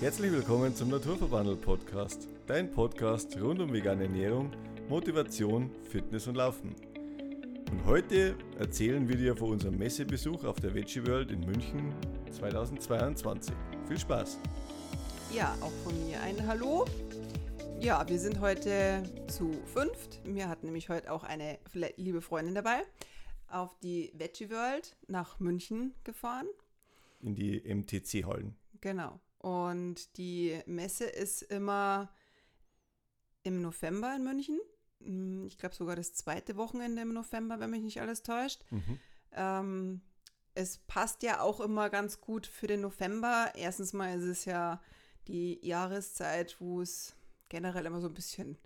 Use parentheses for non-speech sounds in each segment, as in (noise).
Herzlich willkommen zum Naturverbandel Podcast, dein Podcast rund um vegane Ernährung, Motivation, Fitness und Laufen. Und heute erzählen wir dir von unserem Messebesuch auf der Veggie World in München 2022. Viel Spaß! Ja, auch von mir ein Hallo. Ja, wir sind heute zu fünft. Mir hat nämlich heute auch eine liebe Freundin dabei auf die Veggie World nach München gefahren. In die MTC-Hallen. Genau. Und die Messe ist immer im November in München. Hm, ich glaube sogar das zweite Wochenende im November, wenn mich nicht alles täuscht. Mhm. Ähm, es passt ja auch immer ganz gut für den November. Erstens mal ist es ja die Jahreszeit, wo es generell immer so ein bisschen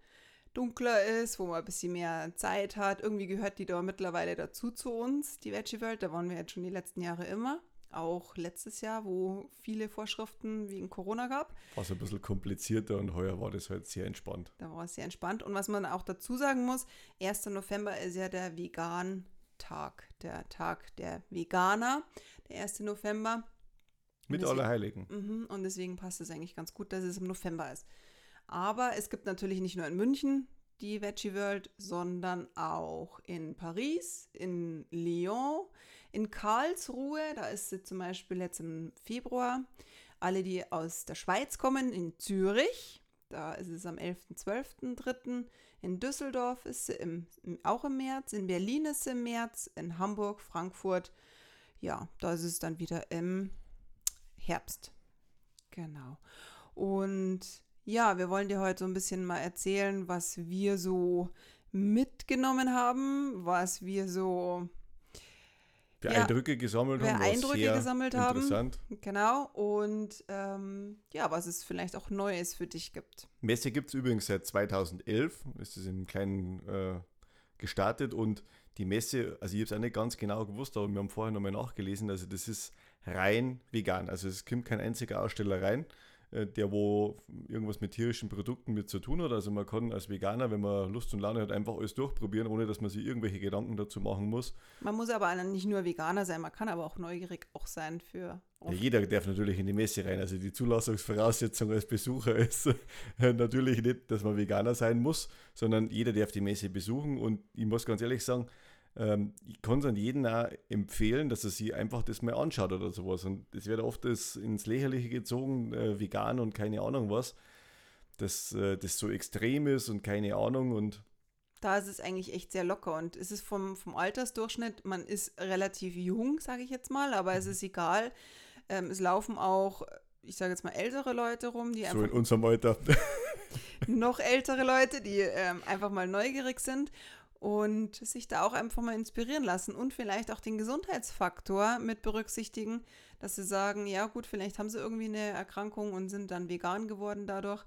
dunkler ist, wo man ein bisschen mehr Zeit hat. Irgendwie gehört die da mittlerweile dazu zu uns, die Veggie World. Da waren wir jetzt schon die letzten Jahre immer auch letztes Jahr, wo viele Vorschriften wegen Corona gab. War es ein bisschen komplizierter und heuer war das halt sehr entspannt. Da war es sehr entspannt. Und was man auch dazu sagen muss, 1. November ist ja der Vegan-Tag, der Tag der Veganer, der 1. November. Mit Allerheiligen. Mhm, und deswegen passt es eigentlich ganz gut, dass es im November ist. Aber es gibt natürlich nicht nur in München die Veggie World, sondern auch in Paris, in Lyon, in Karlsruhe, da ist sie zum Beispiel jetzt im Februar. Alle, die aus der Schweiz kommen, in Zürich, da ist es am 11.12.3. In Düsseldorf ist sie im, auch im März, in Berlin ist sie im März, in Hamburg, Frankfurt, ja, da ist es dann wieder im Herbst. Genau. Und ja, wir wollen dir heute so ein bisschen mal erzählen, was wir so mitgenommen haben, was wir so für ja, Eindrücke gesammelt haben. Eindrücke gesammelt interessant. haben. Genau. Und ähm, ja, was es vielleicht auch Neues für dich gibt. Messe gibt es übrigens seit 2011. Ist es im kleinen äh, gestartet und die Messe, also ich habe es auch nicht ganz genau gewusst, aber wir haben vorher nochmal nachgelesen, also das ist rein vegan. Also es kommt kein einziger Aussteller rein. Äh, der wo irgendwas mit tierischen Produkten mit zu tun hat. Also man kann als Veganer, wenn man Lust und Laune hat, einfach alles durchprobieren, ohne dass man sich irgendwelche Gedanken dazu machen muss. Man muss aber nicht nur Veganer sein, man kann aber auch neugierig auch sein für. Ja, jeder darf natürlich in die Messe rein. Also die Zulassungsvoraussetzung als Besucher (laughs) ist natürlich nicht, dass man Veganer sein muss, sondern jeder darf die Messe besuchen. Und ich muss ganz ehrlich sagen, ähm, ich kann es an jeden auch empfehlen, dass er sich einfach das mal anschaut oder sowas. Und es wird oft das ins Lächerliche gezogen, äh, vegan und keine Ahnung was, dass äh, das so extrem ist und keine Ahnung und da ist es eigentlich echt sehr locker und es ist vom, vom Altersdurchschnitt, man ist relativ jung, sage ich jetzt mal, aber es mhm. ist egal. Ähm, es laufen auch, ich sage jetzt mal, ältere Leute rum, die einfach. So in unserem Alter. (laughs) noch ältere Leute, die ähm, einfach mal neugierig sind und sich da auch einfach mal inspirieren lassen und vielleicht auch den Gesundheitsfaktor mit berücksichtigen, dass sie sagen, ja gut, vielleicht haben sie irgendwie eine Erkrankung und sind dann vegan geworden dadurch.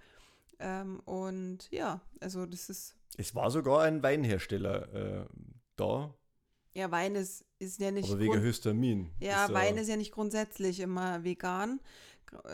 Ähm, und ja, also das ist. Es war sogar ein Weinhersteller äh, da. Ja, Wein ist, ist ja nicht. Aber wegen Histamin. Ja, Wein ist ja nicht grundsätzlich immer vegan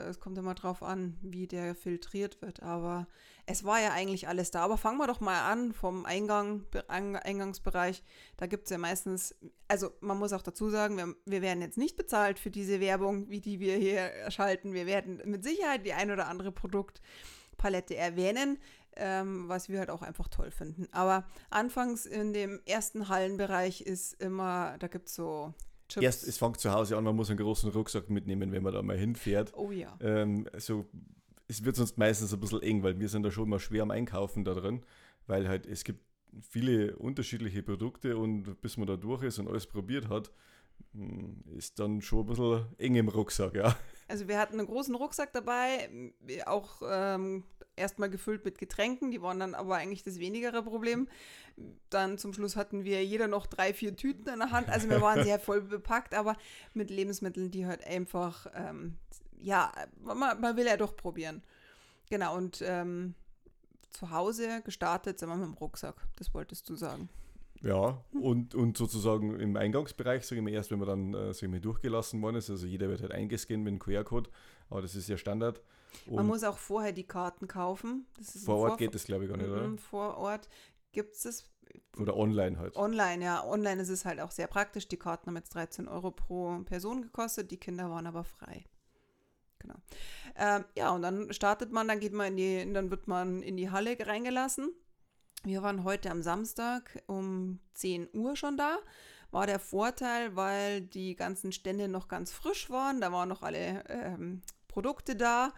es kommt immer drauf an, wie der filtriert wird. Aber es war ja eigentlich alles da. Aber fangen wir doch mal an vom Eingang, Eingangsbereich. Da gibt es ja meistens, also man muss auch dazu sagen, wir, wir, werden jetzt nicht bezahlt für diese Werbung, wie die wir hier schalten. Wir werden mit Sicherheit die ein oder andere Produktpalette erwähnen. Ähm, was wir halt auch einfach toll finden. Aber anfangs in dem ersten Hallenbereich ist immer, da gibt es so Chips. Erst, es fängt zu Hause an, man muss einen großen Rucksack mitnehmen, wenn man da mal hinfährt. Oh ja. Ähm, also, es wird sonst meistens ein bisschen eng, weil wir sind da schon mal schwer am Einkaufen da drin, weil halt es gibt viele unterschiedliche Produkte und bis man da durch ist und alles probiert hat, hm, ist dann schon ein bisschen eng im Rucksack, ja. Also wir hatten einen großen Rucksack dabei, auch ähm, erstmal gefüllt mit Getränken, die waren dann aber eigentlich das wenigere Problem. Dann zum Schluss hatten wir jeder noch drei, vier Tüten in der Hand. Also wir waren sehr voll bepackt, aber mit Lebensmitteln, die halt einfach, ähm, ja, man, man, will ja doch probieren. Genau, und ähm, zu Hause gestartet sind wir mit dem Rucksack. Das wolltest du sagen. Ja, und, und sozusagen im Eingangsbereich, sage ich mal, erst wenn man dann äh, sag ich mal, durchgelassen worden ist, also jeder wird halt eingescannt mit dem QR-Code, aber das ist ja Standard. Und man muss auch vorher die Karten kaufen. vor Ort geht das, glaube ich, gar nicht, oder? Mhm, vor Ort gibt es das. Oder online halt. Online, ja. Online ist es halt auch sehr praktisch. Die Karten haben jetzt 13 Euro pro Person gekostet, die Kinder waren aber frei. Genau. Ähm, ja, und dann startet man, dann geht man in die, dann wird man in die Halle reingelassen. Wir waren heute am Samstag um 10 Uhr schon da. War der Vorteil, weil die ganzen Stände noch ganz frisch waren. Da waren noch alle ähm, Produkte da.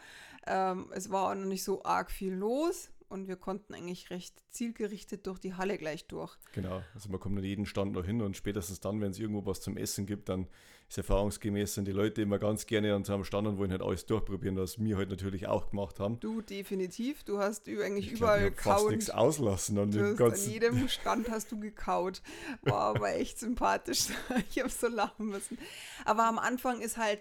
Ähm, es war auch noch nicht so arg viel los und wir konnten eigentlich recht zielgerichtet durch die Halle gleich durch. Genau, also man kommt an jeden Stand noch hin und spätestens dann, wenn es irgendwo was zum Essen gibt, dann ist erfahrungsgemäß sind die Leute immer ganz gerne an seinem Stand und wollen halt alles durchprobieren, was wir halt natürlich auch gemacht haben. Du definitiv, du hast eigentlich Ich überall glaub, ich fast nichts auslassen an Du hast an jedem Stand hast du gekaut. War aber echt sympathisch. (laughs) Ich habe so lachen müssen. Aber am Anfang ist halt,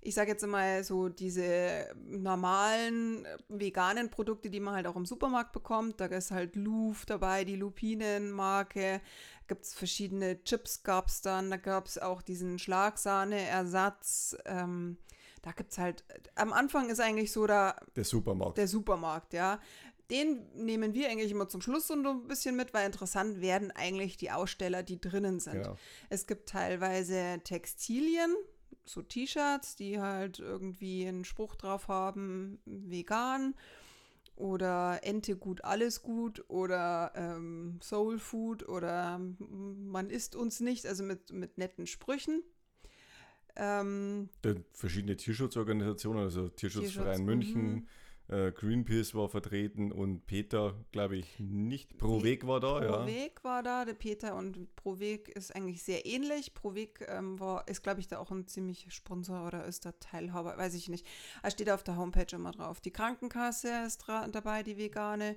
ich sage jetzt mal so diese normalen äh, veganen Produkte, die man halt auch im Supermarkt bekommt. Da ist halt Louf dabei, die Lupinenmarke. Gibt es verschiedene Chips gab es dann. Da gab es auch diesen Schlagsahne-Ersatz. Ähm, da gibt es halt, am Anfang ist eigentlich so, da Der Supermarkt. der Supermarkt, ja. Den nehmen wir eigentlich immer zum Schluss so ein bisschen mit, weil interessant werden eigentlich die Aussteller, die drinnen sind. Genau. Es gibt teilweise Textilien, so T-Shirts, die halt irgendwie einen Spruch drauf haben, vegan oder Ente gut, alles gut oder ähm, Soul Food oder man isst uns nicht, also mit, mit netten Sprüchen. Ähm, verschiedene Tierschutzorganisationen, also Tierschutzverein Tierschutz, München, äh, Greenpeace war vertreten und Peter, glaube ich, nicht. Pro Weg war da, ja. Proweg war da, der Peter und Proweg ist eigentlich sehr ähnlich. Proweg ähm, war, ist, glaube ich, da auch ein ziemlich Sponsor oder ist da Teilhaber, weiß ich nicht. Er steht auf der Homepage immer drauf. Die Krankenkasse ist dabei, die vegane.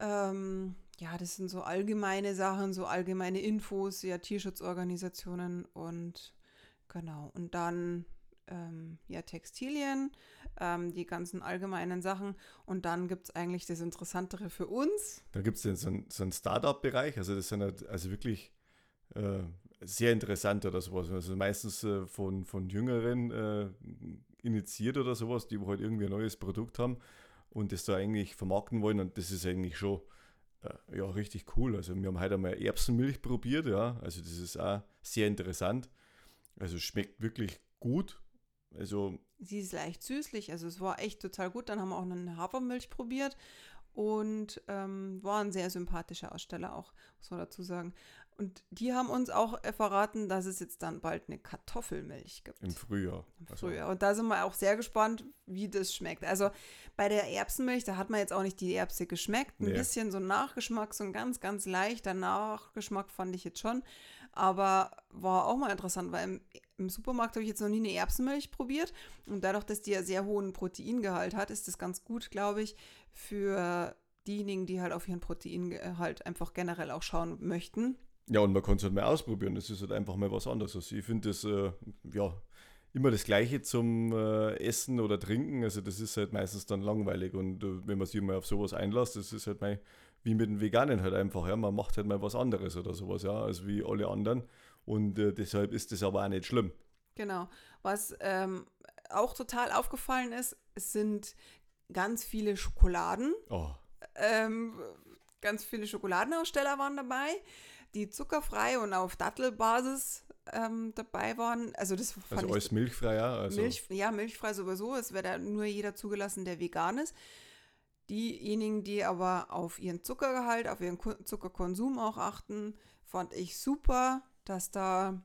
Ähm, ja, das sind so allgemeine Sachen, so allgemeine Infos, ja, Tierschutzorganisationen und genau. Und dann ähm, ja, Textilien, ähm, die ganzen allgemeinen Sachen. Und dann gibt es eigentlich das Interessantere für uns. Da gibt es so einen, so einen Startup-Bereich, also das sind halt also wirklich äh, sehr interessant oder sowas. Also meistens äh, von, von Jüngeren äh, initiiert oder sowas, die halt irgendwie ein neues Produkt haben und das da eigentlich vermarkten wollen und das ist eigentlich schon äh, ja, richtig cool. Also wir haben heute einmal Erbsenmilch probiert, ja, also das ist auch sehr interessant. Also schmeckt wirklich gut. Also Sie ist leicht süßlich, also es war echt total gut. Dann haben wir auch eine Hafermilch probiert und ähm, war ein sehr sympathischer Aussteller auch, muss man dazu sagen. Und die haben uns auch äh, verraten, dass es jetzt dann bald eine Kartoffelmilch gibt. im Frühjahr. Im Also, Frühjahr. Und da sind wir auch sehr gespannt, wie das schmeckt. Also bei der Erbsenmilch, da hat man jetzt auch nicht die Erbse geschmeckt. Ein Nee. bisschen so ein Nachgeschmack, so ein ganz, ganz leichter Nachgeschmack fand ich jetzt schon. Aber war auch mal interessant, weil im, im Supermarkt habe ich jetzt noch nie eine Erbsenmilch probiert. Und dadurch, dass die ja sehr hohen Proteingehalt hat, ist das ganz gut, glaube ich, für diejenigen, die halt auf ihren Proteingehalt einfach generell auch schauen möchten. Ja, und man kann es halt mal ausprobieren. Das ist halt einfach mal was anderes. Also ich finde das, äh, ja, immer das Gleiche zum äh, Essen oder Trinken. Also das ist halt meistens dann langweilig. Und äh, wenn man sich mal auf sowas einlässt, das ist halt mal wie mit den Veganen halt einfach. Ja, man macht halt mal was anderes oder sowas, ja, als wie alle anderen. Und äh, deshalb ist das aber auch nicht schlimm. Genau. Was ähm, auch total aufgefallen ist, es sind ganz viele Schokoladen. Oh, Ähm, ganz viele Schokoladenaussteller waren dabei, die zuckerfrei und auf Dattelbasis ähm, dabei waren. Also das fand also alles milchfrei, ja. Also, Milch, ja, milchfrei sowieso. Es wäre da nur jeder zugelassen, der vegan ist. Diejenigen, die aber auf ihren Zuckergehalt, auf ihren Ko- Zuckerkonsum auch achten, fand ich super, dass da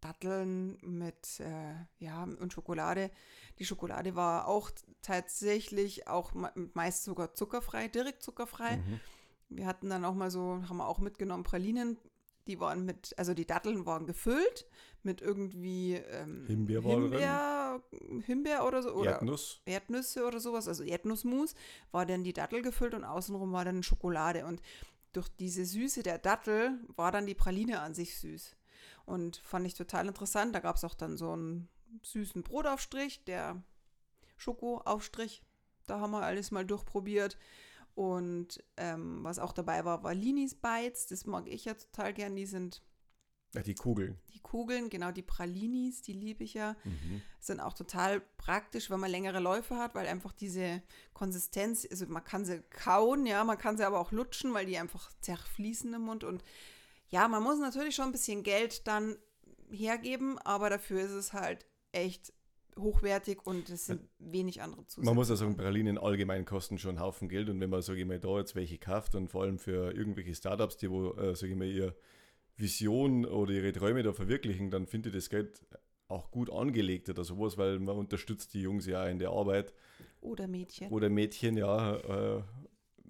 Datteln mit, äh, ja, und Schokolade. Die Schokolade war auch tatsächlich auch me- meist sogar zuckerfrei, direkt zuckerfrei. Mhm. Wir hatten dann auch mal so, haben wir auch mitgenommen, Pralinen. Die waren mit, also die Datteln waren gefüllt mit irgendwie ähm, Himbeer. Himbeer, Himbeer oder so. Oder Erdnuss. Erdnüsse oder sowas, also Erdnussmus, war dann die Dattel gefüllt und außenrum war dann Schokolade. Und durch diese Süße der Dattel war dann die Praline an sich süß. Und fand ich total interessant. Da gab es auch dann so einen süßen Brotaufstrich, der Schokoaufstrich. Da haben wir alles mal durchprobiert. Und ähm, was auch dabei war, war Linis Bites. Das mag ich ja total gern. Die sind Ja, die Kugeln. die Kugeln, genau die Pralinis, die liebe ich ja Mhm. sind auch total praktisch, wenn man längere Läufe hat, weil einfach diese Konsistenz, also man kann sie kauen, ja, man kann sie aber auch lutschen, weil die einfach zerfließen im Mund und ja, man muss natürlich schon ein bisschen Geld dann hergeben, aber dafür ist es halt echt hochwertig und es sind wenig andere Zusätze. Man muss ja sagen, Pralinen allgemein kosten schon einen Haufen Geld und wenn man, sage ich mal, da jetzt welche kauft und vor allem für irgendwelche Startups, die wo, äh, sage ich mal, ihr Vision oder ihre Träume da verwirklichen, dann finde ich das Geld auch gut angelegt oder sowas, weil man unterstützt die Jungs ja in der Arbeit. Oder Mädchen. Oder Mädchen, ja. Äh,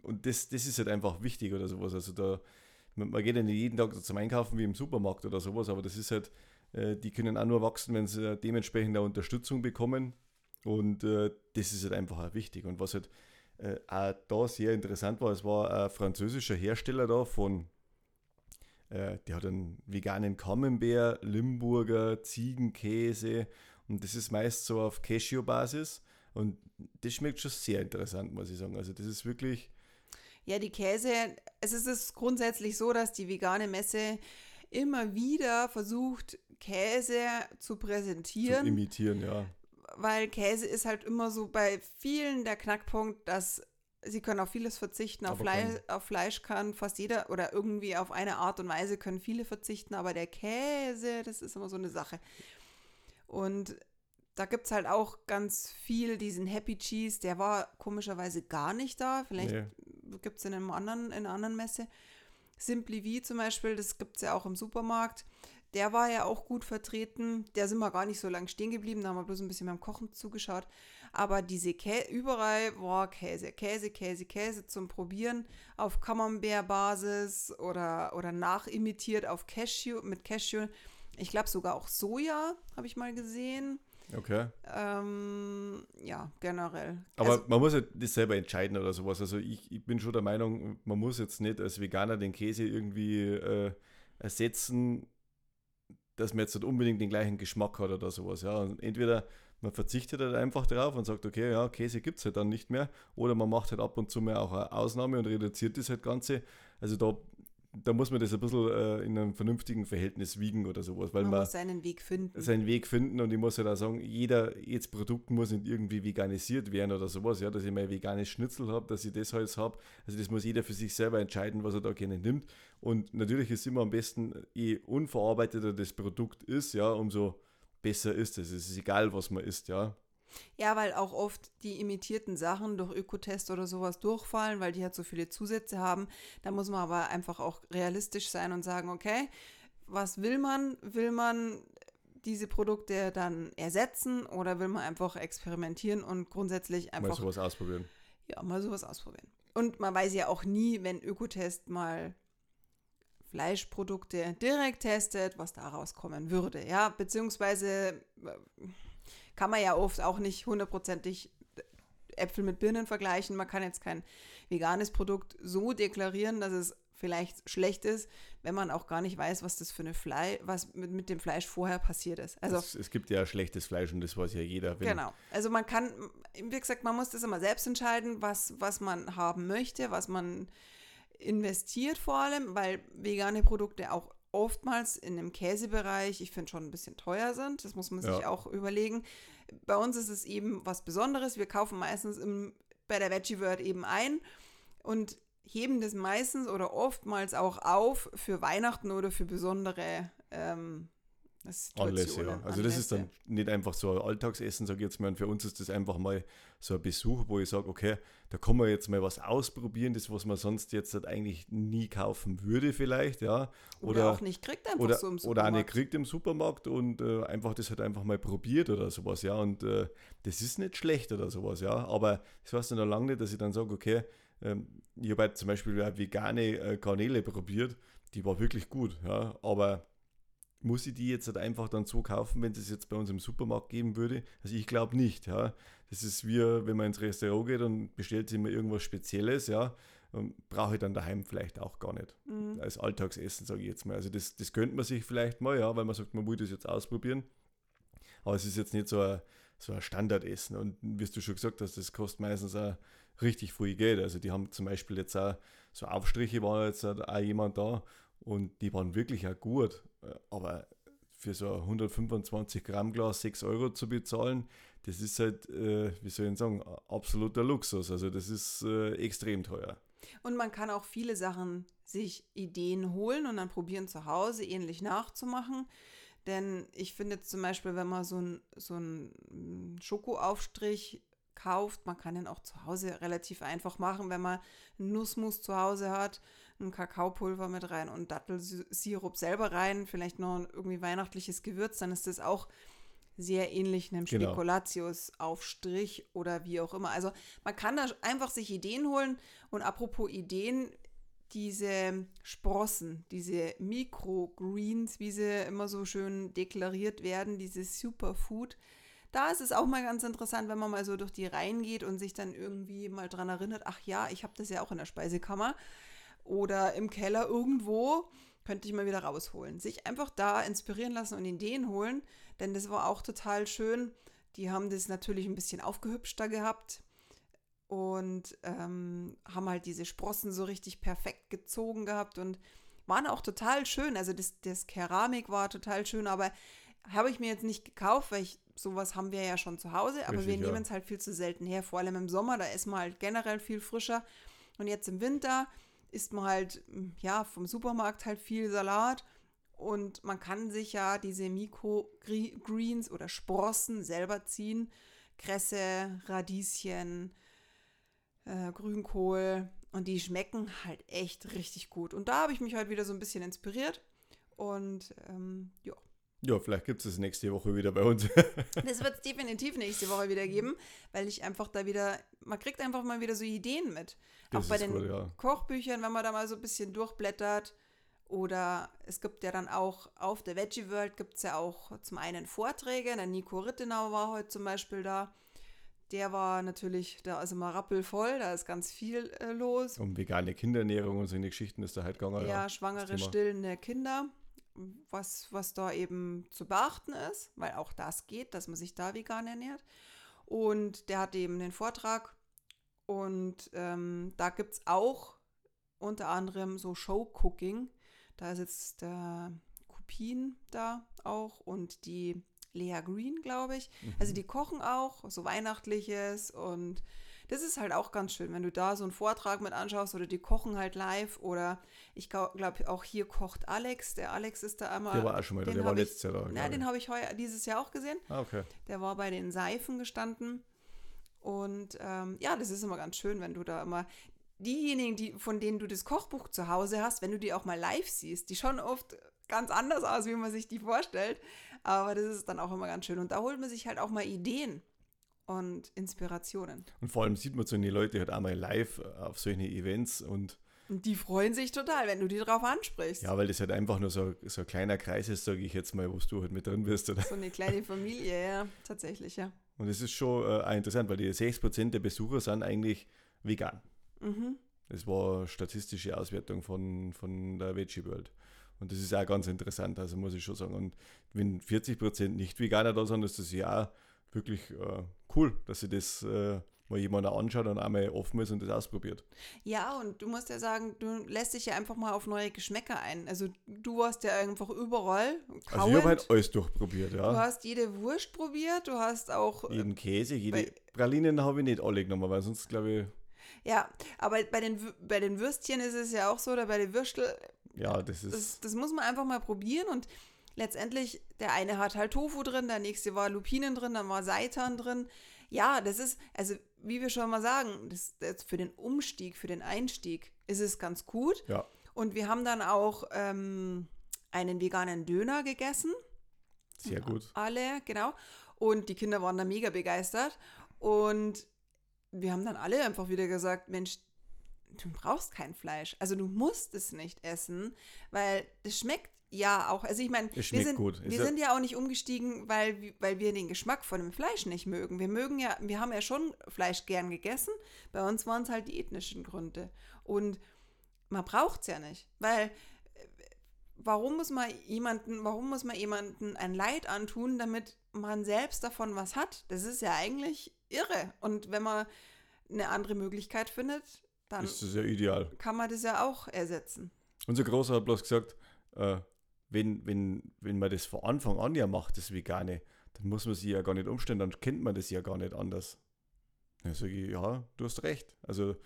und das, das ist halt einfach wichtig oder sowas. Also da, man geht ja nicht jeden Tag zum Einkaufen wie im Supermarkt oder sowas, aber das ist halt, äh, die können auch nur wachsen, wenn sie dementsprechend auch Unterstützung bekommen. Und äh, das ist halt einfach auch wichtig. Und was halt auch da sehr interessant war, es war ein französischer Hersteller da von äh, der hat einen veganen Camembert, Limburger, Ziegenkäse und das ist meist so auf Cashew-Basis und das schmeckt schon sehr interessant, muss ich sagen. Also das ist wirklich... Ja, die Käse, es ist grundsätzlich so, dass die vegane Messe immer wieder versucht, Käse zu präsentieren. Zu imitieren, ja. Weil Käse ist halt immer so bei vielen der Knackpunkt, dass Sie können auf vieles verzichten. Auf, Fleisch, auf Fleisch kann fast jeder oder irgendwie auf eine Art und Weise können viele verzichten, aber der Käse, das ist immer so eine Sache. Und da gibt es halt auch ganz viel diesen Happy Cheese, der war komischerweise gar nicht da. Vielleicht nee. gibt es in, einem anderen, in einer anderen Messe. Simply V zum Beispiel, das gibt es ja auch im Supermarkt. Der war ja auch gut vertreten. Der sind wir gar nicht so lange stehen geblieben, da haben wir bloß ein bisschen beim Kochen zugeschaut. Aber diese Käse, überall war Käse, Käse, Käse, Käse zum Probieren auf Camembert-Basis oder, oder nachimitiert auf Cashew, mit Cashew. Ich glaube sogar auch Soja, habe ich mal gesehen. Okay. Ähm, ja, generell. Aber also, man muss ja das selber entscheiden oder sowas. Also ich, ich bin schon der Meinung, man muss jetzt nicht als Veganer den Käse irgendwie äh, ersetzen, dass man jetzt nicht unbedingt den gleichen Geschmack hat oder sowas. Ja, und entweder man verzichtet halt einfach darauf und sagt, okay, ja, Käse gibt es halt dann nicht mehr. Oder man macht halt ab und zu mal auch eine Ausnahme und reduziert das halt Ganze. Also da, da muss man das ein bisschen äh, in einem vernünftigen Verhältnis wiegen oder sowas. Weil man, man muss seinen Weg finden. Seinen Weg finden und ich muss halt auch sagen, jeder jetzt Produkt muss nicht irgendwie veganisiert werden oder sowas, ja, dass ich mein veganes Schnitzel habe, dass ich das halt habe. Also das muss jeder für sich selber entscheiden, was er da gerne nimmt. Und natürlich ist immer am besten, je unverarbeiteter das Produkt ist, ja, umso besser ist es. Es ist egal, was man isst, ja. Ja, weil auch oft die imitierten Sachen durch Ökotest oder sowas durchfallen, weil die halt so viele Zusätze haben. Da muss man aber einfach auch realistisch sein und sagen, okay, was will man? Will man diese Produkte dann ersetzen oder will man einfach experimentieren und grundsätzlich einfach. Mal sowas ausprobieren. Ja, mal sowas ausprobieren. Und man weiß ja auch nie, wenn Ökotest mal Fleischprodukte direkt testet, was daraus kommen würde. Ja, beziehungsweise äh, kann man ja oft auch nicht hundertprozentig Äpfel mit Birnen vergleichen. Man kann jetzt kein veganes Produkt so deklarieren, dass es vielleicht schlecht ist, wenn man auch gar nicht weiß, was das für eine Fleisch, was mit, mit dem Fleisch vorher passiert ist. Also es, es, gibt ja schlechtes Fleisch und das weiß ja jeder. genau. Also man kann, wie gesagt, man muss das immer selbst entscheiden, was, was man haben möchte, was man investiert vor allem, weil vegane Produkte auch oftmals in dem Käsebereich, ich finde, schon ein bisschen teuer sind. Das muss man sich ja. auch überlegen. Bei uns ist es eben was Besonderes. Wir kaufen meistens im, bei der Veggie World eben ein und heben das meistens oder oftmals auch auf für Weihnachten oder für besondere ähm, Anlässe, ja. Also Anlässe. das ist dann nicht einfach so ein Alltagsessen, sage ich jetzt mal. Und für uns ist das einfach mal so ein Besuch, wo ich sage, okay, da kann man jetzt mal was ausprobieren, das, was man sonst jetzt halt eigentlich nie kaufen würde vielleicht, ja. Oder, oder auch nicht kriegt einfach oder, so im Supermarkt. Oder auch nicht kriegt im Supermarkt und äh, einfach das halt einfach mal probiert oder sowas, ja. Und äh, das ist nicht schlecht oder sowas, ja. Aber das heißt dann noch lange nicht, dass ich dann sage, okay, ähm, ich habe halt zum Beispiel eine vegane äh, Garnele probiert, die war wirklich gut, ja. Aber muss ich die jetzt halt einfach dann so kaufen, wenn es jetzt bei uns im Supermarkt geben würde? Also ich glaube nicht, ja. Das ist wie, wenn man ins Restaurant geht und bestellt sich immer irgendwas Spezielles, ja, brauche ich dann daheim vielleicht auch gar nicht. Mhm. Als Alltagsessen, sage ich jetzt mal. Also das, das könnte man sich vielleicht mal, ja, weil man sagt, man will das jetzt ausprobieren. Aber es ist jetzt nicht so ein, so ein Standardessen. Und wie du schon gesagt hast, das kostet meistens auch richtig viel Geld. Also die haben zum Beispiel jetzt auch so Aufstriche, war jetzt auch jemand da und die waren wirklich auch gut. Aber für so ein 125 Gramm Glas 6 Euro zu bezahlen, das ist halt, äh, wie soll ich sagen, absoluter Luxus. Also das ist äh, extrem teuer. Und man kann auch viele Sachen sich Ideen holen und dann probieren zu Hause ähnlich nachzumachen. Denn ich finde jetzt zum Beispiel, wenn man so einen so einen Schokoaufstrich kauft, man kann den auch zu Hause relativ einfach machen, wenn man Nussmus zu Hause hat, ein Kakaopulver mit rein und Dattelsirup selber rein, vielleicht noch irgendwie weihnachtliches Gewürz, dann ist das auch sehr ähnlich einem genau. Spekulatius-Aufstrich oder wie auch immer. Also man kann da einfach sich Ideen holen und apropos Ideen, diese Sprossen, diese Microgreens, wie sie immer so schön deklariert werden, dieses Superfood, da ist es auch mal ganz interessant, wenn man mal so durch die Reihen geht und sich dann irgendwie mal dran erinnert, ach ja, ich habe das ja auch in der Speisekammer oder im Keller irgendwo, könnte ich mal wieder rausholen. Sich einfach da inspirieren lassen und Ideen holen, denn das war auch total schön. Die haben das natürlich ein bisschen aufgehübschter gehabt und ähm, haben halt diese Sprossen so richtig perfekt gezogen gehabt und waren auch total schön. Also das, das Keramik war total schön, aber habe ich mir jetzt nicht gekauft, weil ich sowas haben wir ja schon zu Hause, aber Richtig, wir nehmen es halt viel zu selten her. Vor allem im Sommer, da ist man halt generell viel frischer. Und jetzt im Winter isst man halt, ja, vom Supermarkt halt viel Salat. Und man kann sich ja diese Mikro-Greens oder Sprossen selber ziehen. Kresse, Radieschen, äh, Grünkohl. Und die schmecken halt echt richtig gut. Und da habe ich mich halt wieder so ein bisschen inspiriert. Und ähm, ja, ja, vielleicht gibt es es nächste Woche wieder bei uns. (laughs) das wird es definitiv nächste Woche wieder geben, weil ich einfach da wieder, man kriegt einfach mal wieder so Ideen mit. Das Auch bei den cool, ja. Kochbüchern, wenn man da mal so ein bisschen durchblättert. Oder es gibt ja dann auch auf der Veggie World gibt es ja auch zum einen Vorträge. Der Nico Rittenau war heute zum Beispiel da. Der war natürlich, da ist immer rappelvoll, da ist ganz viel äh, los. Um vegane Kinderernährung und so eine Geschichten ist da halt gegangen. Ja, ja schwangere, stillende Kinder was, was da eben zu beachten ist, weil auch das geht, dass man sich da vegan ernährt. Und der hat eben den Vortrag und ähm, da gibt es auch unter anderem so Show-Cooking. Da ist jetzt der Kupin da auch und die Lea Green, glaube ich. Also mhm. Also die kochen auch, so Weihnachtliches und das ist halt auch ganz schön, wenn du da so einen Vortrag mit anschaust oder die kochen halt live oder ich glaube auch hier kocht Alex. Der Alex ist da einmal. Der war auch schon mal da, der war letztes Jahr da. Ja, den habe ich heuer, dieses Jahr auch gesehen. Ah, okay. Der war bei den Seifen gestanden. Und ähm, ja, das ist immer ganz schön, wenn du da immer diejenigen, die, von denen du das Kochbuch zu Hause hast, wenn du die auch mal live siehst, die schauen oft ganz anders aus, wie man sich die vorstellt. Aber das ist dann auch immer ganz schön. Und da holt man sich halt auch mal Ideen und Inspirationen. Und vor allem sieht man so eine Leute halt einmal live auf solchen Events und die freuen sich total, wenn du die drauf ansprichst. Ja, weil das halt einfach nur so, so ein kleiner Kreis ist, sage ich jetzt mal, wo du halt mit drin bist. Oder? So eine kleine Familie, ja, tatsächlich, ja. Und das ist schon äh, interessant, weil die 6% der Besucher sind eigentlich vegan. Mhm. Das war statistische Auswertung von, von der Veggie World. Und das ist auch ganz interessant, also muss ich schon sagen. Und wenn 40% nicht Veganer da sind, ist das ja auch wirklich äh, cool, dass sie das äh, mal jemand anschaut und einmal offen ist und das ausprobiert. Ja, und du musst ja sagen, du lässt dich ja einfach mal auf neue Geschmäcker ein. Also du warst ja einfach überall. Kauend. Also ich habe halt alles durchprobiert, ja. Du hast jede Wurst probiert, du hast auch. Äh, Jeden Käse, jede Pralinen habe ich nicht alle genommen, weil sonst glaube ich. Ja, aber bei den, bei den Würstchen ist es ja auch so, oder bei den Würstel. Ja, das ist. Das, das muss man einfach mal probieren und letztendlich, der eine hat halt Tofu drin, der nächste war Lupinen drin, dann war Seitan drin. Ja, das ist, also wie wir schon mal sagen, das, das für den Umstieg, für den Einstieg ist es ganz gut. Ja. Und wir haben dann auch ähm, einen veganen Döner gegessen. Sehr gut. Alle, genau. Und die Kinder waren da mega begeistert. Und wir haben dann alle einfach wieder gesagt, Mensch, du brauchst kein Fleisch. Also du musst es nicht essen, weil es schmeckt ja auch. Also ich meine, wir, sind, wir sind ja auch nicht umgestiegen, weil, weil wir den Geschmack von dem Fleisch nicht mögen. Wir mögen ja, wir haben ja schon Fleisch gern gegessen. Bei uns waren es halt die ethnischen Gründe. Und man braucht es ja nicht, weil warum muss man jemanden, warum muss man jemanden ein Leid antun, damit man selbst davon was hat? Das ist ja eigentlich irre. Und wenn man eine andere Möglichkeit findet, dann ist das ja ideal. kann man das ja auch ersetzen. Unser Großer hat bloß gesagt, äh, wenn, wenn, wenn man das von Anfang an ja macht, das Vegane, dann muss man sich ja gar nicht umstellen, dann kennt man das ja gar nicht anders. Dann sage ich, ja, du hast recht. Also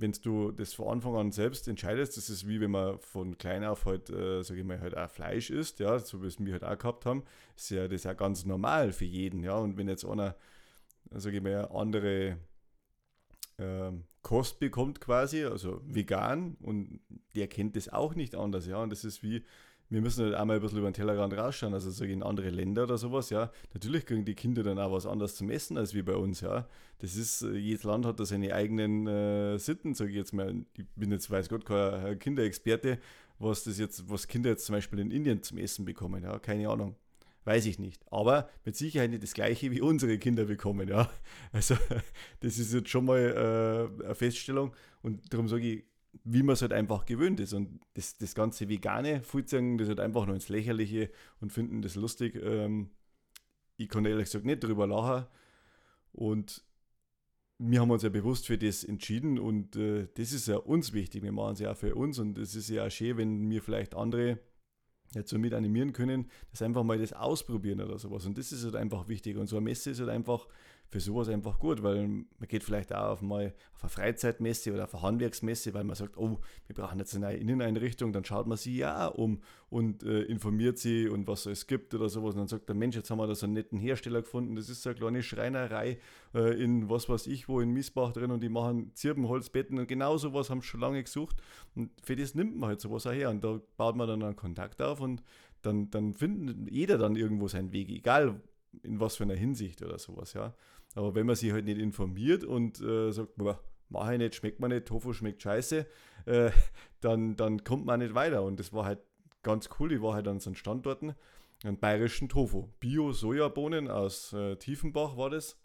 wenn du das von Anfang an selbst entscheidest, das ist wie wenn man von klein auf halt, äh, sage ich mal, halt auch Fleisch isst, ja, so wie es wir halt auch gehabt haben, ist ja das ja ganz normal für jeden, ja. Und wenn jetzt einer, sage ich mal, andere ähm, Kost bekommt quasi, also vegan, und der kennt das auch nicht anders, ja. Und das ist wie, wir müssen halt einmal ein bisschen über den Tellerrand rausschauen, also so in andere Länder oder sowas, ja. Natürlich kriegen die Kinder dann auch was anderes zum Essen als wie bei uns, ja. Das ist, äh, jedes Land hat da seine eigenen äh, Sitten, sage ich jetzt mal. Ich bin jetzt, weiß Gott, kein Kinderexperte, was das jetzt, was Kinder jetzt zum Beispiel in Indien zum Essen bekommen, ja. Keine Ahnung. Weiß ich nicht. Aber mit Sicherheit nicht das gleiche wie unsere Kinder bekommen, ja. (laughs) Also, (laughs) das ist jetzt schon mal äh, eine Feststellung. Und darum sage ich, wie man es halt einfach gewöhnt ist. Und das, das ganze vegane Fußzeigen, das halt einfach nur ins Lächerliche und finden das lustig. Ähm, ich kann ehrlich gesagt nicht drüber lachen. Und wir haben uns ja bewusst für das entschieden und äh, das ist ja uns wichtig. Wir machen es ja auch für uns und es ist ja auch schön, wenn wir vielleicht andere jetzt so mit animieren können, dass einfach mal das ausprobieren oder sowas. Und das ist halt einfach wichtig. Und so eine Messe ist halt einfach für sowas einfach gut, weil man geht vielleicht auch auf mal auf eine Freizeitmesse oder auf eine Handwerksmesse, weil man sagt, oh, wir brauchen jetzt eine neue Inneneinrichtung, dann schaut man sie ja um und äh, informiert sie und was es gibt oder sowas. Und dann sagt der Mensch, jetzt haben wir da so einen netten Hersteller gefunden, das ist so eine kleine Schreinerei äh, in was weiß ich wo in Miesbach drin und die machen Zirbenholzbetten und genau sowas haben sie schon lange gesucht und für das nimmt man halt sowas auch her und da baut man dann einen Kontakt auf und dann, dann findet jeder dann irgendwo seinen Weg, egal in was für einer Hinsicht oder sowas, ja. Aber wenn man sich halt nicht informiert und äh, sagt, mache ich nicht, schmeckt man nicht, Tofu schmeckt scheiße, äh, dann, dann kommt man nicht weiter. Und das war halt ganz cool. Ich war halt an so einem Standorten, einen bayerischen Tofu. Bio-Sojabohnen aus äh, Tiefenbach war das.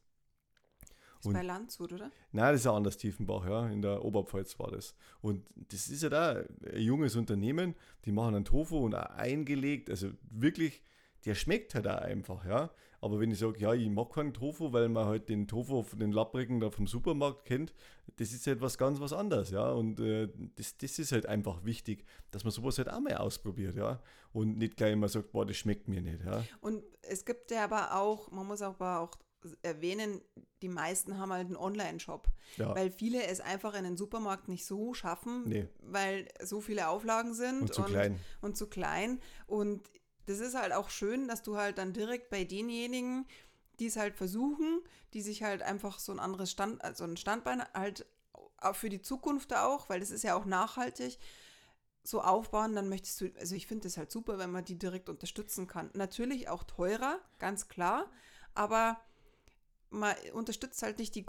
Und, ist bei Landshut, oder? Nein, das ist ja anders Tiefenbach, ja. In der Oberpfalz war das. Und das ist ja da ein junges Unternehmen, die machen einen Tofu und auch eingelegt, also wirklich, der schmeckt halt auch einfach, ja. Aber wenn ich sage, ja, ich mag keinen Tofu, weil man halt den Tofu, den Lapprigen da vom Supermarkt kennt, das ist halt was ganz was anderes, ja. Und äh, das, das ist halt einfach wichtig, dass man sowas halt auch mal ausprobiert, ja. Und nicht gleich immer sagt, boah, das schmeckt mir nicht, ja. Und es gibt ja aber auch, man muss aber auch erwähnen, die meisten haben halt einen Online-Shop, ja. weil viele es einfach in den Supermarkt nicht so schaffen, nee. weil so viele Auflagen sind und zu und, klein. Und zu klein. Und das ist halt auch schön, dass du halt dann direkt bei denjenigen, die es halt versuchen, die sich halt einfach so ein anderes Stand, also ein Standbein halt für die Zukunft auch, weil das ist ja auch nachhaltig, so aufbauen, dann möchtest du, also ich finde das halt super, wenn man die direkt unterstützen kann. Natürlich auch teurer, ganz klar, aber man unterstützt halt nicht die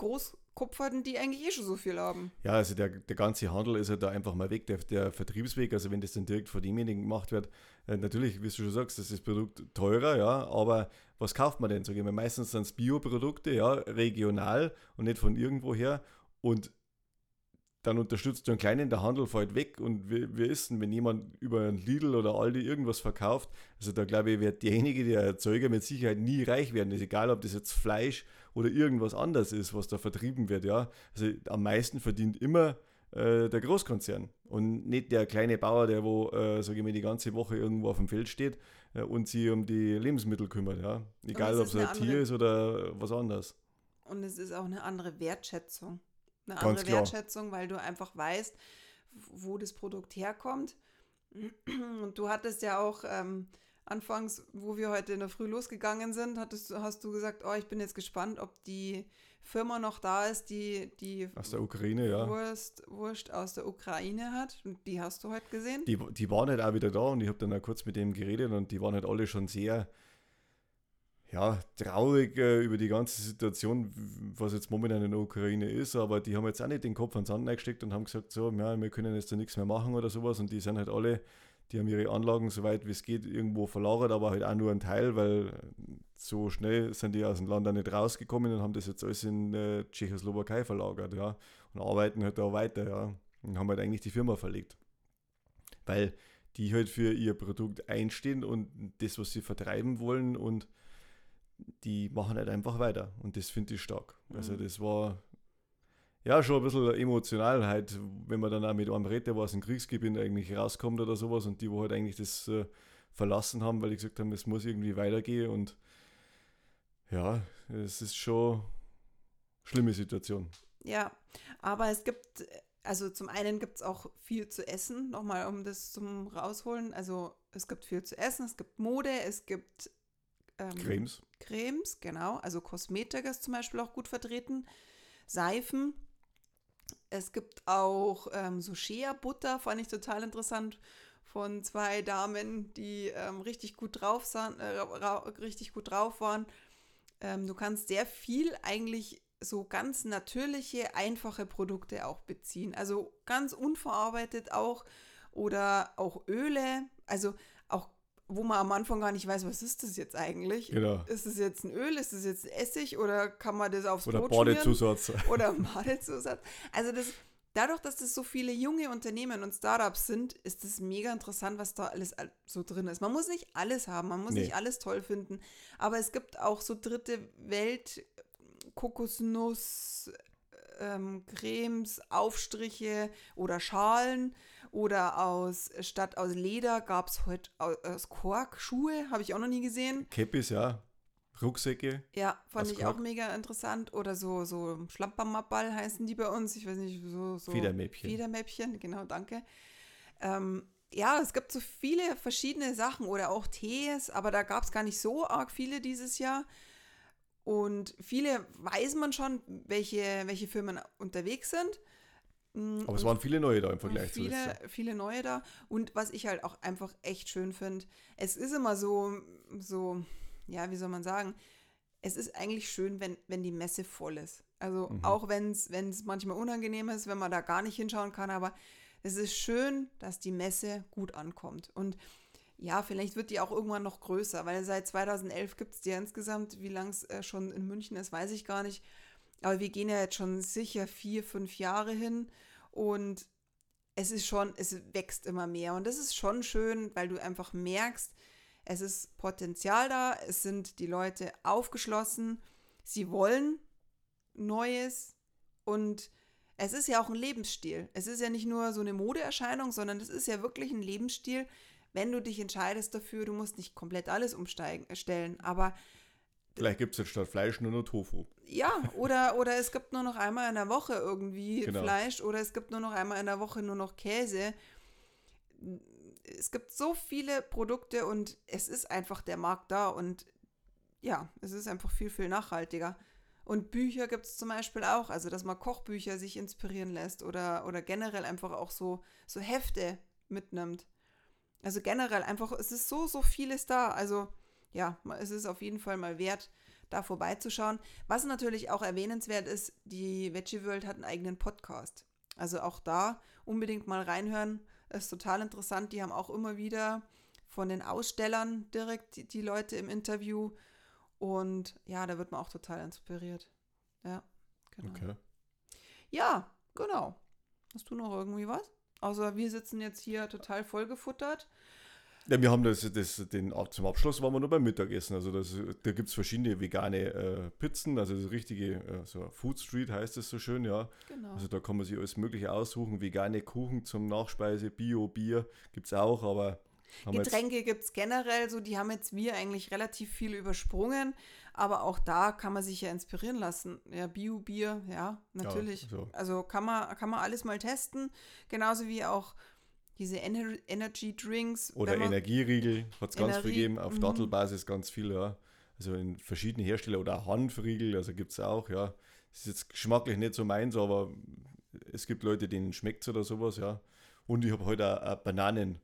Großkupferten, die eigentlich eh schon so viel haben. Ja, also der, der ganze Handel ist ja halt da einfach mal weg, der, der Vertriebsweg, also wenn das dann direkt von demjenigen gemacht wird, äh, natürlich, wie du schon sagst, das ist das Produkt teurer, ja, aber was kauft man denn? Mal, meistens sind es Bioprodukte, ja, regional und nicht von irgendwoher und dann unterstützt du einen kleinen, der Handel fällt weg und wir, wir wissen, wenn jemand über ein Lidl oder Aldi irgendwas verkauft, also da glaube ich, wird derjenige, der Erzeuger mit Sicherheit nie reich werden. ist egal, ob das jetzt Fleisch oder irgendwas anderes ist, was da vertrieben wird, ja. Also am meisten verdient immer äh, der Großkonzern und nicht der kleine Bauer, der wo, äh, sage ich mal, die ganze Woche irgendwo auf dem Feld steht äh, und sich um die Lebensmittel kümmert, ja. Egal, ob es ein Tier ist oder was anderes. Und es ist auch eine andere Wertschätzung. Eine Ganz andere klar. Wertschätzung, weil du einfach weißt, wo das Produkt herkommt. (clears throat) Und du hattest ja auch ähm, anfangs, wo wir heute in der Früh losgegangen sind, hattest, hast du gesagt, oh, ich bin jetzt gespannt, ob die Firma noch da ist, die die aus der Ukraine, ja. Wurst, Wurst aus der Ukraine hat. Und die hast du heute gesehen? Die, die waren halt auch wieder da und ich habe dann auch kurz mit dem geredet und die waren halt alle schon sehr ja, traurig äh, über die ganze Situation, was jetzt momentan in der Ukraine ist, aber die haben jetzt auch nicht den Kopf ans Sand gesteckt und haben gesagt, so, ja, wir können jetzt da nichts mehr machen oder sowas und die sind halt alle die haben ihre Anlagen so weit wie es geht irgendwo verlagert, aber halt auch nur ein Teil, weil so schnell sind die aus dem Land auch nicht rausgekommen und haben das jetzt alles in äh, Tschechoslowakei verlagert, ja. Und arbeiten halt da weiter, ja. Und haben halt eigentlich die Firma verlegt. Weil die halt für ihr Produkt einstehen und das, was sie vertreiben wollen und die machen halt einfach weiter. Und das finde ich stark. Also mhm. das war ja, schon ein bisschen emotional halt, wenn man dann auch mit einem redet, der aus dem Kriegsgebiet eigentlich rauskommt oder sowas und die, wo halt eigentlich das äh, verlassen haben, weil die gesagt haben, es muss irgendwie weitergehen und ja, es ist schon eine schlimme Situation. Ja, aber es gibt also zum einen gibt es auch viel zu essen, nochmal um das zum rausholen. Also es gibt viel zu essen, es gibt Mode, es gibt ähm, Cremes. Cremes, genau. Also Kosmetik ist zum Beispiel auch gut vertreten. Seifen. Es gibt auch ähm, so Shea-Butter, fand ich total interessant, von zwei Damen, die ähm, richtig, gut drauf sahen, äh, richtig gut drauf waren. Ähm, du kannst sehr viel eigentlich so ganz natürliche, einfache Produkte auch beziehen. Also ganz unverarbeitet auch oder auch Öle. Also wo man am Anfang gar nicht weiß, was ist das jetzt eigentlich? Genau. Ist es jetzt ein Öl? Ist es jetzt ein Essig? Oder kann man das aufs oder Brot Badezusatz. Oder Badezusatz. Also das, dadurch, dass das so viele junge Unternehmen und Startups sind, ist es mega interessant, was da alles so drin ist. Man muss nicht alles haben, man muss nee. nicht alles toll finden, aber es gibt auch so dritte Welt Kokosnuss, ähm, Cremes, Aufstriche oder Schalen. Oder aus, statt aus Leder gab es heute aus Kork Schuhe, habe ich auch noch nie gesehen. Keppis, ja. Rucksäcke. Ja, fand ich Kork. auch mega interessant. Oder so, so Schlampermappal heißen die bei uns. Ich weiß nicht, so. so Federmäppchen. Federmäppchen, genau, danke. Ähm, ja, es gibt so viele verschiedene Sachen oder auch Tees, aber da gab es gar nicht so arg viele dieses Jahr. Und viele weiß man schon, welche, welche Firmen unterwegs sind. Mm, Aber es waren viele neue da im Vergleich viele, zu letztes Viele neue da. Und was ich halt auch einfach echt schön finde, es ist immer so, so, ja, wie soll man sagen, es ist eigentlich schön, wenn, wenn die Messe voll ist. Also mhm. auch wenn es manchmal unangenehm ist, wenn man da gar nicht hinschauen kann, aber es ist schön, dass die Messe gut ankommt. Und ja, vielleicht wird die auch irgendwann noch größer, weil seit 2011 gibt es die insgesamt. Wie lang es äh, schon in München ist, weiß ich gar nicht. Aber wir gehen ja jetzt schon sicher vier, fünf Jahre hin und es ist schon, es wächst immer mehr. Und das ist schon schön, weil du einfach merkst, es ist Potenzial da, es sind die Leute aufgeschlossen, sie wollen Neues und es ist ja auch ein Lebensstil. Es ist ja nicht nur so eine Modeerscheinung, sondern es ist ja wirklich ein Lebensstil, wenn du dich entscheidest dafür, du musst nicht komplett alles umsteigen, stellen, aber Vielleicht gibt es jetzt statt Fleisch nur noch Tofu. Ja, oder, oder es gibt nur noch einmal in der Woche irgendwie genau. Fleisch oder es gibt nur noch einmal in der Woche nur noch Käse. Es gibt so viele Produkte und es ist einfach der Markt da und ja, es ist einfach viel, viel nachhaltiger. Und Bücher gibt es zum Beispiel auch, also dass man Kochbücher sich inspirieren lässt oder, oder generell einfach auch so, so Hefte mitnimmt. Also generell einfach, es ist so, so vieles da. Also ja, es ist auf jeden Fall mal wert, da vorbeizuschauen. Was natürlich auch erwähnenswert ist, die Veggie World hat einen eigenen Podcast. Also auch da unbedingt mal reinhören. Ist total interessant. Die haben auch immer wieder von den Ausstellern direkt die, die Leute im Interview. Und ja, da wird man auch total inspiriert. Ja, genau. Okay. Ja, genau. Hast du noch irgendwie was? Außer wir sitzen jetzt hier total vollgefuttert. Ja, wir haben das, das den, zum Abschluss waren wir nur beim Mittagessen. Also das, da gibt es verschiedene vegane äh, Pizzen, also das richtige, äh, so Food Street heißt es so schön, ja. Genau. Also da kann man sich alles Mögliche aussuchen. Vegane Kuchen zum Nachspeise, Bio, Bier gibt es auch, aber Getränke gibt es generell so, die haben jetzt wir eigentlich relativ viel übersprungen, aber auch da kann man sich ja inspirieren lassen. Ja, Bio-Bier, ja, natürlich. Ja, so. Also kann man, kann man alles mal testen, genauso wie auch diese Ener Energy Drinks. Oder Energieriegel hat es ganz viel gegeben, auf mhm. Dattelbasis ganz viel, ja. Also in verschiedenen Herstellern oder Hanfriegel, also gibt es auch, ja. Das ist jetzt geschmacklich nicht so meins, aber es gibt Leute, denen schmeckt es oder sowas, ja. Und ich habe heute auch Bananen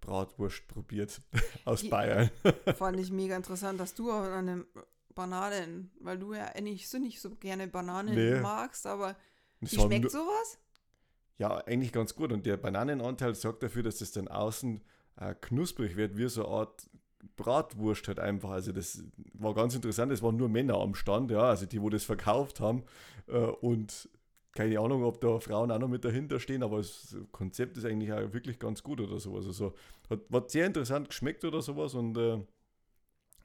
Bratwurst probiert (laughs) aus Die, Bayern. (laughs) Fand ich mega interessant, dass du auch eine Bananen, weil du ja eigentlich so nicht so gerne Bananen nee. magst, aber wie schmeckt sowas? Ja, eigentlich ganz gut. Und der Bananenanteil sorgt dafür, dass es dann außen äh, knusprig wird, wie so eine Art Bratwurst halt einfach. Also das war ganz interessant. Es waren nur Männer am Stand, ja, also die, wo das verkauft haben. Äh, und keine Ahnung, ob da Frauen auch noch mit dahinter stehen, aber das Konzept ist eigentlich auch wirklich ganz gut oder sowas. Also hat, hat sehr interessant geschmeckt oder sowas und äh,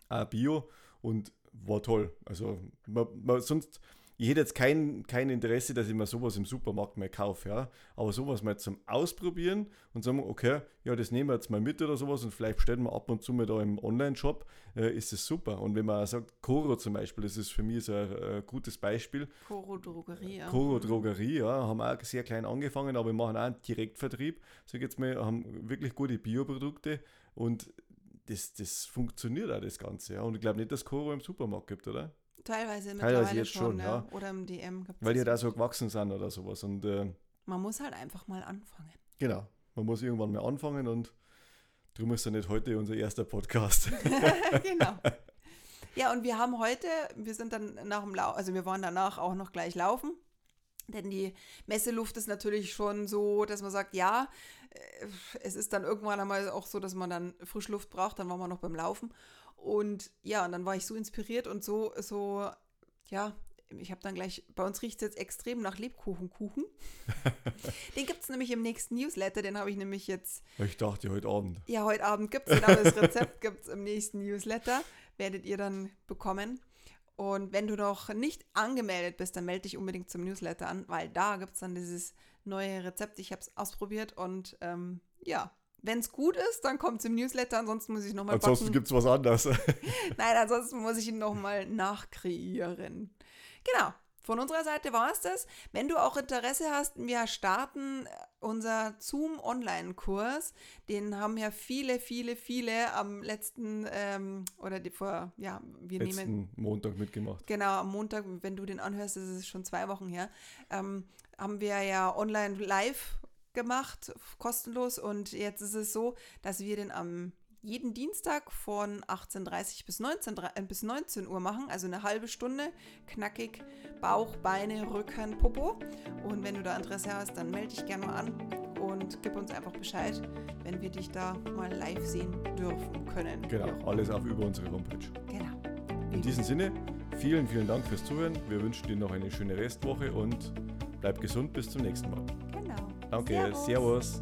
auch Bio und war toll. Also man, man, sonst ich hätte jetzt kein, kein Interesse, dass ich mir sowas im Supermarkt mal kaufe, ja. Aber sowas mal zum Ausprobieren und sagen, okay, ja, das nehmen wir jetzt mal mit oder sowas und vielleicht stellen wir ab und zu mal da im Online-Shop, äh, ist es super. Und wenn man sagt, Coro zum Beispiel, das ist für mich so ein äh, gutes Beispiel. Coro Drogerie, ja. Coro Drogerie, ja, haben auch sehr klein angefangen, aber wir machen auch einen Direktvertrieb. Sag jetzt mal, haben wirklich gute Bioprodukte und das, das funktioniert auch das Ganze. Ja. Und ich glaube nicht, dass Coro im Supermarkt gibt, oder? Teilweise, Teilweise jetzt schon, ja. ja. Oder im DM Weil die auch so gewachsen sind oder sowas. Und, äh, Man muss halt einfach mal anfangen. Genau, man muss irgendwann mal anfangen und darum ist ja nicht heute unser erster Podcast. (laughs) genau. Ja, und wir haben heute, wir sind dann nach dem Lauf, also wir waren danach auch noch gleich laufen. Denn die Messeluft ist natürlich schon so, dass man sagt, ja, äh, es ist dann irgendwann einmal auch so, dass man dann Frischluft braucht, dann waren wir noch beim Laufen. Und ja, und dann war ich so inspiriert und so, so, ja, ich habe dann gleich, bei uns riecht es jetzt extrem nach Lebkuchenkuchen. (laughs) den gibt es nämlich im nächsten Newsletter, den habe ich nämlich jetzt. Ich dachte heute Abend. Ja, heute Abend gibt es, genau das Rezept gibt es im nächsten Newsletter, werdet ihr dann bekommen. Und wenn du noch nicht angemeldet bist, dann melde dich unbedingt zum Newsletter an, weil da gibt es dann dieses neue Rezept. Ich habe es ausprobiert und ähm, ja, wenn es gut ist, dann kommt es im Newsletter, ansonsten muss ich nochmal Ansonsten gibt es was anderes. (laughs) Nein, ansonsten muss ich ihn nochmal nachkreieren. Genau. Von unserer Seite war es das. Wenn du auch Interesse hast, wir starten unser Zoom Online-Kurs. Den haben ja viele, viele, viele am letzten ähm, oder die vor, ja, wir letzten nehmen. Montag mitgemacht. Genau, am Montag, wenn du den anhörst, das ist schon zwei Wochen her, ähm, haben wir ja online live gemacht, kostenlos. Und jetzt ist es so, dass wir den am jeden Dienstag von 18.30 bis 19, äh, bis 19 Uhr machen, also eine halbe Stunde, knackig, Bauch, Beine, Rücken, Popo. Und wenn du da Interesse hast, dann melde dich gerne mal an und gib uns einfach Bescheid, wenn wir dich da mal live sehen dürfen können. Genau, alles auch über unsere Homepage. Genau. In diesem Sinne, vielen, vielen Dank fürs Zuhören. Wir wünschen dir noch eine schöne Restwoche und bleib gesund bis zum nächsten Mal. Danke, Servus. Servus.